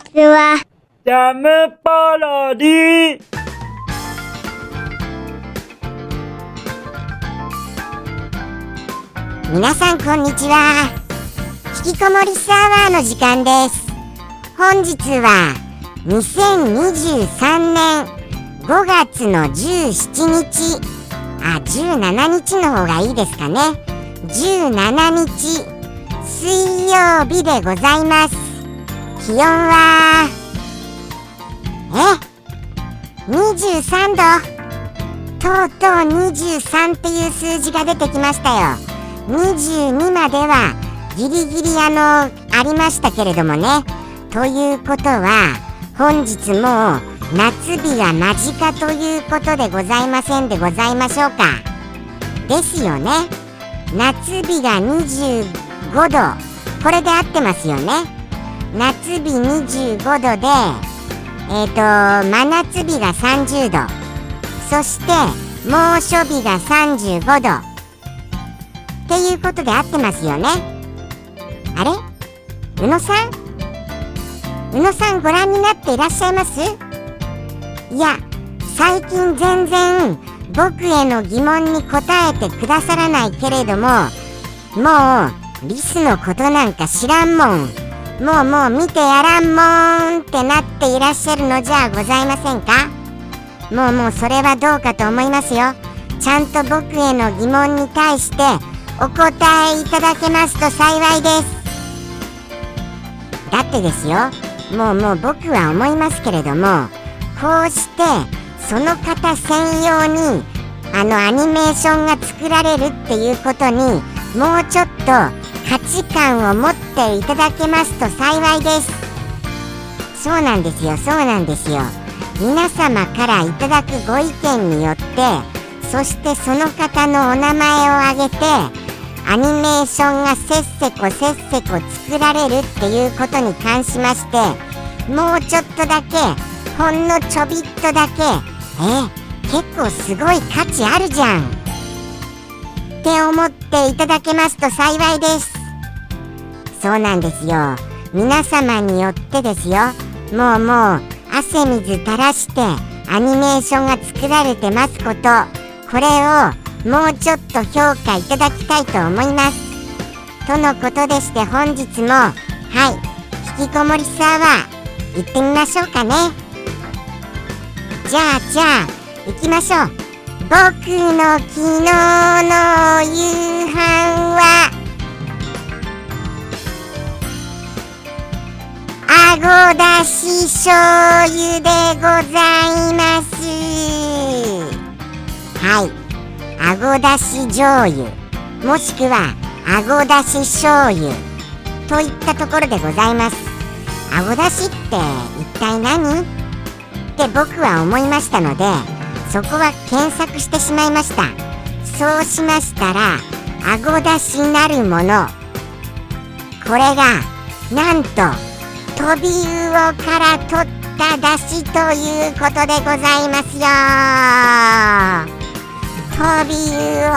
ちは。ジャムパロディ。皆さんこんにちは。引きこもりサーバーの時間です。本日は2023年5月の17日。あ17日の方がいいですかね。17日水曜日でございます気温はえ？23度。とうとう23っていう数字が出てきましたよ。22まではギリギリあのありましたけれどもね。ということは本日も夏日が間近ということでございませんでございましょうか。ですよね。夏日が25度。これで合ってますよね。夏日25度でえっ、ー、と真夏日が30度。そして猛暑日が35度。っていうことで合ってますよね。あれ？宇野さん？宇野さんご覧になっていらっしゃいます？いや最近全然僕への疑問に答えてくださらないけれどももうリスのことなんか知らんもん。もうもう見てやらんもんってなっていらっしゃるのじゃございませんか？もうもうそれはどうかと思いますよ。ちゃんと僕への疑問に対してお答えいただけますと幸いです。だってですよ。もうもう僕は思いますけれどもこうしてその方専用にあのアニメーションが作られるっていうことにもうちょっと価値観を持っていただけますと幸いです。そうなんですよそうなんですよ。皆様からいただくご意見によってそしてその方のお名前を挙げてアニメーションがせっせこせっせこ作られるっていうことに関しましてもうちょっとだけほんのちょびっとだけえ結構すごい価値あるじゃん。って思っていただけますと幸いです。そうなんですよ。皆様によってですよ。もうもう汗水垂らしてアニメーションが作られてますこと。これをもうちょっと評価いただきたいと思います。とのことでして本日もはい。引きこもりサーバー行ってみましょうかね。じゃあじゃあ行きましょう。僕の昨日の夕飯はあごだし醤油でございます。はい。あごだし醤油もしくはあごだし醤油といったところでございます。あごだしって一体何って僕は思いましたのでそこは検索してしまいました。そうしましたらあごだしなるもの。これがなんとトビウオから取っただしということでございますよトビウ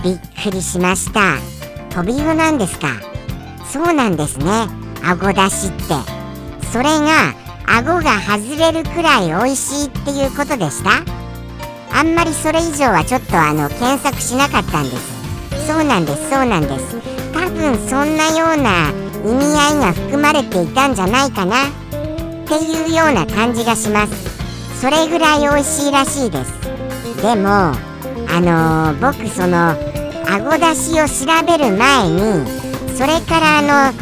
オびっくりしましたトビウオなんですかそうなんですねあごだしってそれが顎が外れるくらい美味しいっていうことでしたあんまりそれ以上はちょっとあの検索しなかったんですそうなんですそうなんです多分そんなような意味合いが含まれていたんじゃないかな。っていうような感じがします。それぐらい美味しいらしいです。でもあのー、僕そのあごだしを調べる前にそれからあの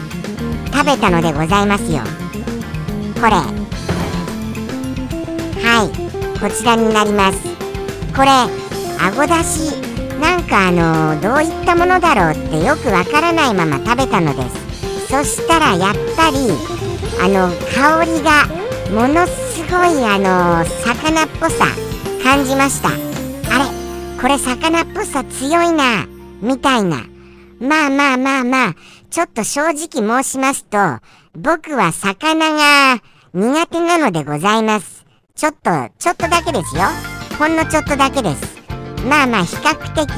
食べたのでございますよ。これ。はい。こちらになります。これあごだしなんかあのー、どういったものだろうってよくわからないまま食べたのです。そしたらやっぱりあの香りがものすごいあの魚っぽさ感じました。あれこれ魚っぽさ強いなみたいな。まあまあまあまあちょっと正直申しますと僕は魚が苦手なのでございます。ちょっとちょっとだけですよ。ほんのちょっとだけです。まあまあ比較的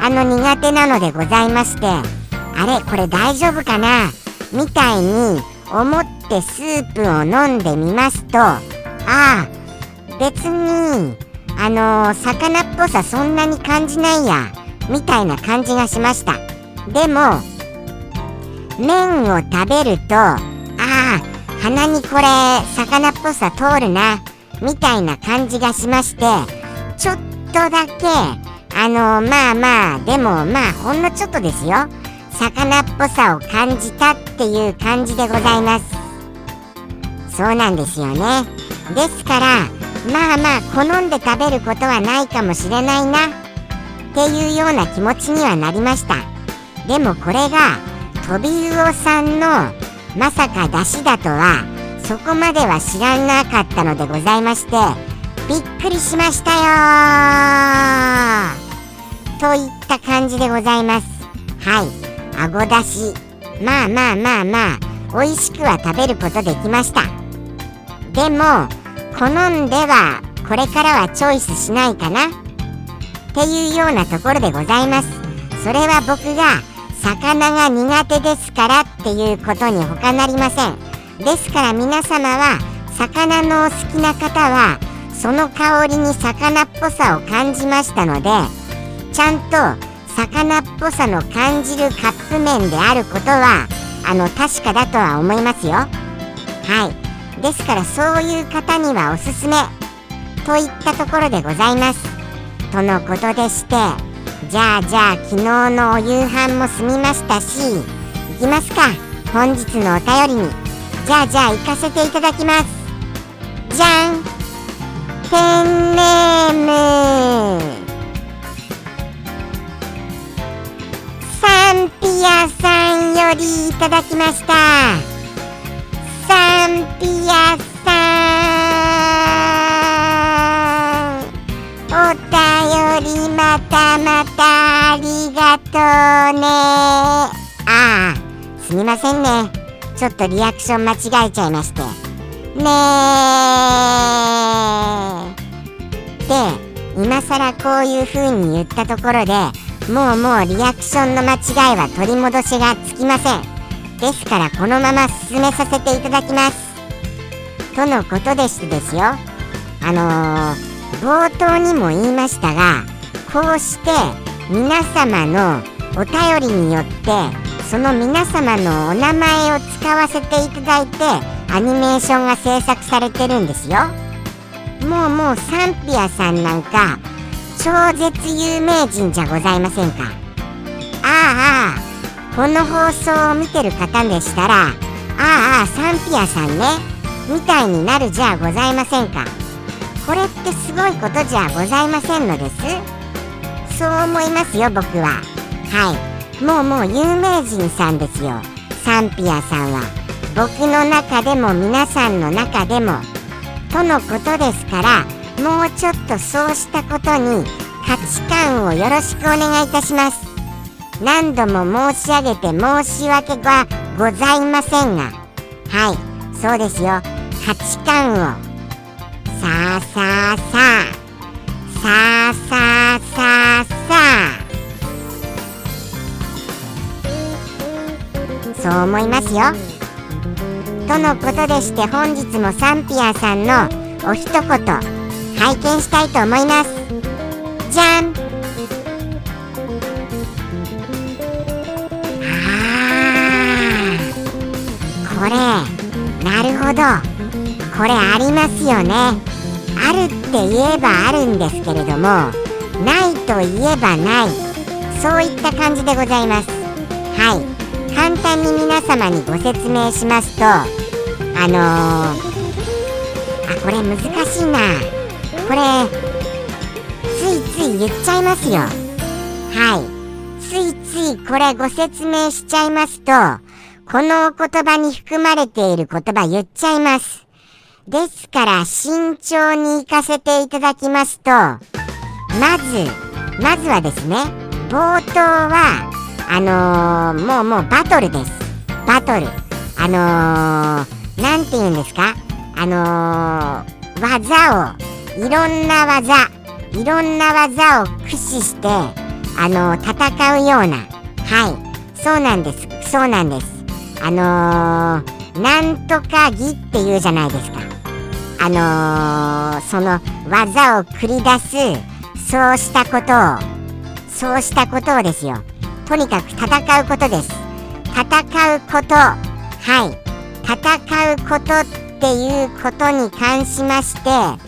あの苦手なのでございまして。あれこれ大丈夫かな？みたいに思ってスープを飲んでみますとああ別にあのー、魚っぽさそんなに感じないやみたいな感じがしました。でも麺を食べるとああ鼻にこれ魚っぽさ通るなみたいな感じがしましてちょっとだけあのー、まあまあでもまあほんのちょっとですよ。魚っぽさを感じたっていう感じでございます。そうなんですよね。ですからまあまあ好んで食べることはないかもしれないな。っていうような気持ちにはなりました。でもこれがトビウオさんのまさか出汁だとはそこまでは知らなかったのでございましてびっくりしましたよといった感じでございます。はい。あごだし。まあまあまあまあ美味しくは食べることできました。でも好んではこれからはチョイスしないかな。っていうようなところでございます。それは僕が魚が苦手ですからっていうことに他なりません。ですから皆様は魚のお好きな方はその香りに魚っぽさを感じましたのでちゃんと魚っぽさの感じるカップ麺であることはあの確かだとは思いますよ。はい。ですからそういう方にはおすすめといったところでございます。とのことでしてじゃあじゃあ昨日のお夕飯も済みましたしいきますか。本日のお便りに。じゃあじゃあ行かせていただきます。じゃん。ペンネーム。ピアさんよりいただきました。サンピアさんお便りまたまたありがとうね。ああすみませんね。ちょっとリアクション間違えちゃいまして。ねえ。で今更こういう風に言ったところでもうもうリアクションの間違いは取り戻しがつきません。ですからこのまま進めさせていただきます。とのことでしてですよ。あのー、冒頭にも言いましたがこうして皆様のお便りによってその皆様のお名前を使わせていただいてアニメーションが制作されてるんですよ。もうもうサンピアさんなんか超絶有名人じゃございませんか？ああこの放送を見てる方でしたらああサンピアさんね。みたいになるじゃございませんか？これってすごいことじゃございませんのです？そう思いますよ僕は。はい。もうもう有名人さんですよ。サンピアさんは。僕の中でも皆さんの中でも。とのことですからもうちょっとそうしたことに価値観をよろしくお願いいたします。何度も申し上げて申し訳がございませんが。はいそうですよ。価値観を。さあさあさあ。さあさあさあさあ。そう思いますよ。とのことでして本日もサンピアさんのお一言。拝見したいと思います。じゃん。あこれなるほど。これありますよね。あるって言えばあるんですけれどもないと言えばない。そういった感じでございます。はい。簡単に皆様にご説明しますとあのー、あこれ難しいな。これついつい言っちゃいますよ。はい。ついついこれご説明しちゃいますとこのお言葉に含まれている言葉言っちゃいます。ですから慎重に行かせていただきますとまずまずはですね冒頭はあのー、もうもうバトルです。バトル。あのー、なんて言うんですか？あのー、技をいろんな技いろんな技を駆使してあの戦うような。はい。そうなんです。そうなんです。あのー、なんとか儀っていうじゃないですか。あのー、その技を繰り出すそうしたことを。そうしたことをですよ。とにかく戦うことです。戦うこと。はい。戦うことっていうことに関しまして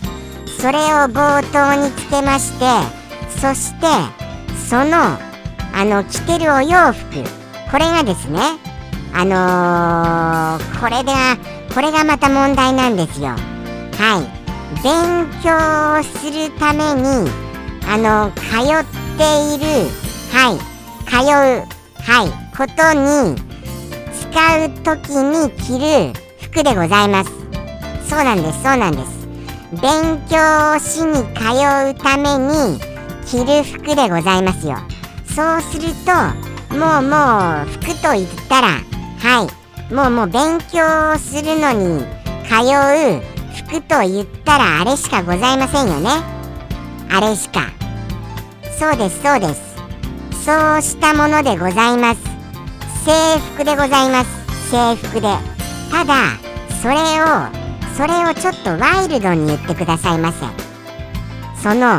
それを冒頭につけましてそしてそのあの着てるお洋服。これがですねあのー、これでこれがまた問題なんですよ。はい。勉強をするためにあの通っているはい。通うはい。ことに使う時に着る服でございます。そうなんですそうなんです。勉強しに通うために着る服でございますよ。そうするともうもう服と言ったらはい。もうもう勉強をするのに通う服と言ったらあれしかございませんよね。あれしか。そうですそうです。そうしたものでございます。制服でございます。制服で。ただそれをそれをちょっとワイルドに言ってくださいませ。その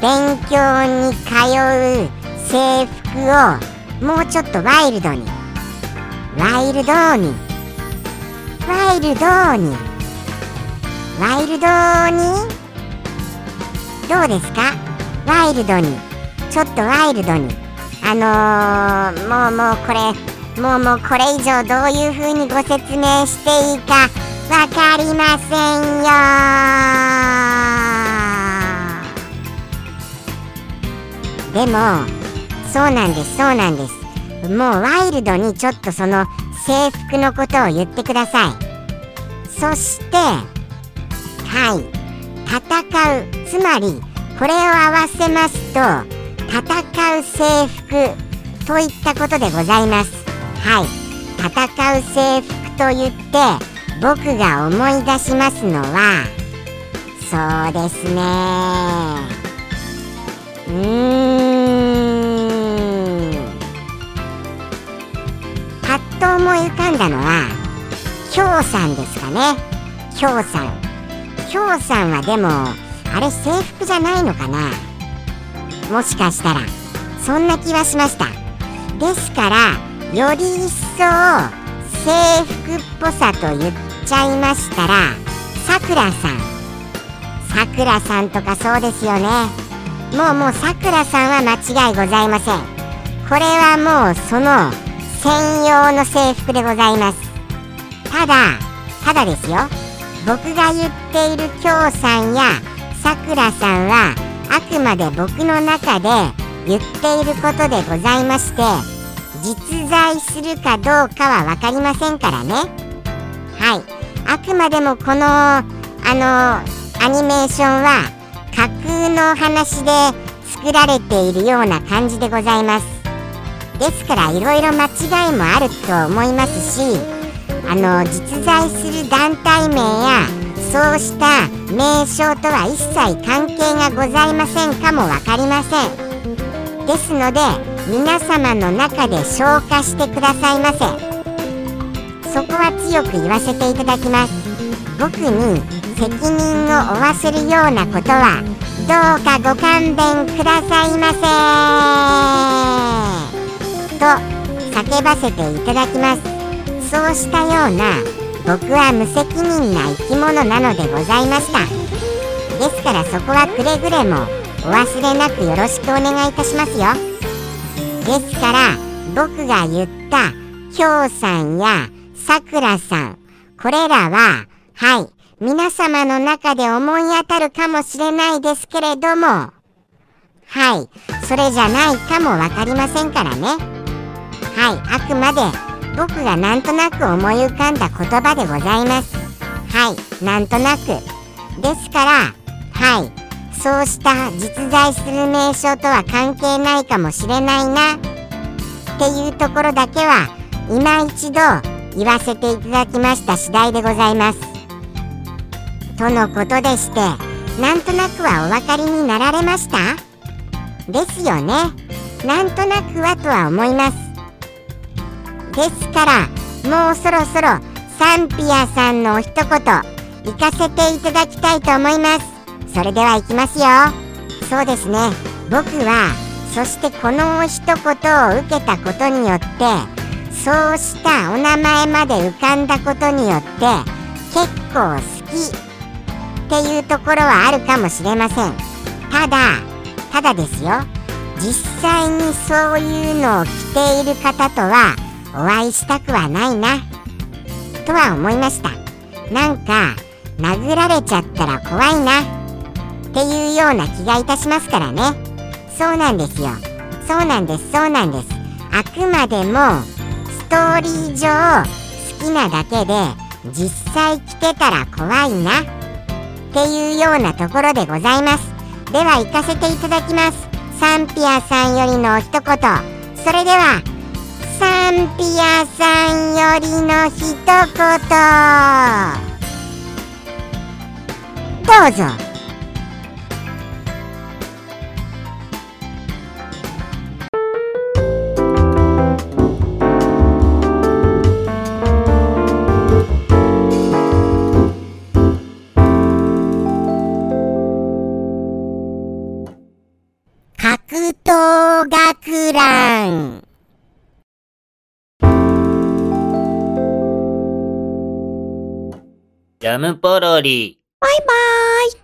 勉強に通う制服をもうちょっとワイルドに。ワイルドに。ワイルドに。ワイルドに。どうですか？ワイルドに。ちょっとワイルドに。あのー、もうもうこれもうもうこれ以上どういう風にご説明していいか。わかりませんよ。でもそうなんですそうなんです。もうワイルドにちょっとその制服のことを言ってください。そしてはい。戦う。つまりこれを合わせますと戦う制服といったことでございます。はい。戦う制服と言って僕が思い出しますのはそうですね。うーん。パッと思い浮かんだのは京さんですかね。京さん。京さんはでもあれ制服じゃないのかな。もしかしたらそんな気はしました。ですからより一層制服っぽさと言っちゃいましたらさくらさん。さくらさんとかそうですよね。もうもうさくらさんは間違いございません。これはもうその専用の制服でございます。ただただですよ。僕が言っている京さんやさくらさんはあくまで僕の中で言っていることでございまして実在するかどうかは分かりませんからね。はい。あくまでもこのあのアニメーションは架空の話で作られているような感じでございます。ですからいろいろ間違いもあると思いますしあの実在する団体名やそうした名称とは一切関係がございませんかも分かりません。ですので皆様の中で消化してくださいませ。そこは強く言わせていただきます。僕に責任を負わせるようなことはどうかご勘弁くださいませ。と叫ばせていただきます。そうしたような僕は無責任な生き物なのでございました。ですからそこはくれぐれもお忘れなくよろしくお願いいたしますよ。ですから僕が言った京さんやさくらさん。これらははい皆様の中で思い当たるかもしれないですけれどもはいそれじゃないかも分かりませんからね。はいあくまで僕がなんとなく思い浮かんだ言葉でございます。はいなんとなく。ですからはいそうした実在する名称とは関係ないかもしれないな。っていうところだけは今一度言わせていただきました次第でございます。とのことでしてなんとなくはお分かりになられました？ですよね。なんとなくはとは思います。ですからもうそろそろサンピアさんのお一言行かせていただきたいと思いますそれでは行きますよそうですね僕はそしてこの一言を受けたことによってそうしたお名前まで浮かんだことによって結構好きっていうところはあるかもしれません。ただただですよ。実際にそういうのを着ている方とはお会いしたくはないな。とは思いました。なんか殴られちゃったら怖いな。っていうような気がいたしますからね。そうなんですよ。そうなんです。そうなんです。あくまでもストーリー上好きなだけで実際着てたら怖いな。っていうようなところでございます。では行かせていただきます。サンピアさんよりの一言。それではサンピアさんよりの一言。どうぞ。ムポロリ。バイバイ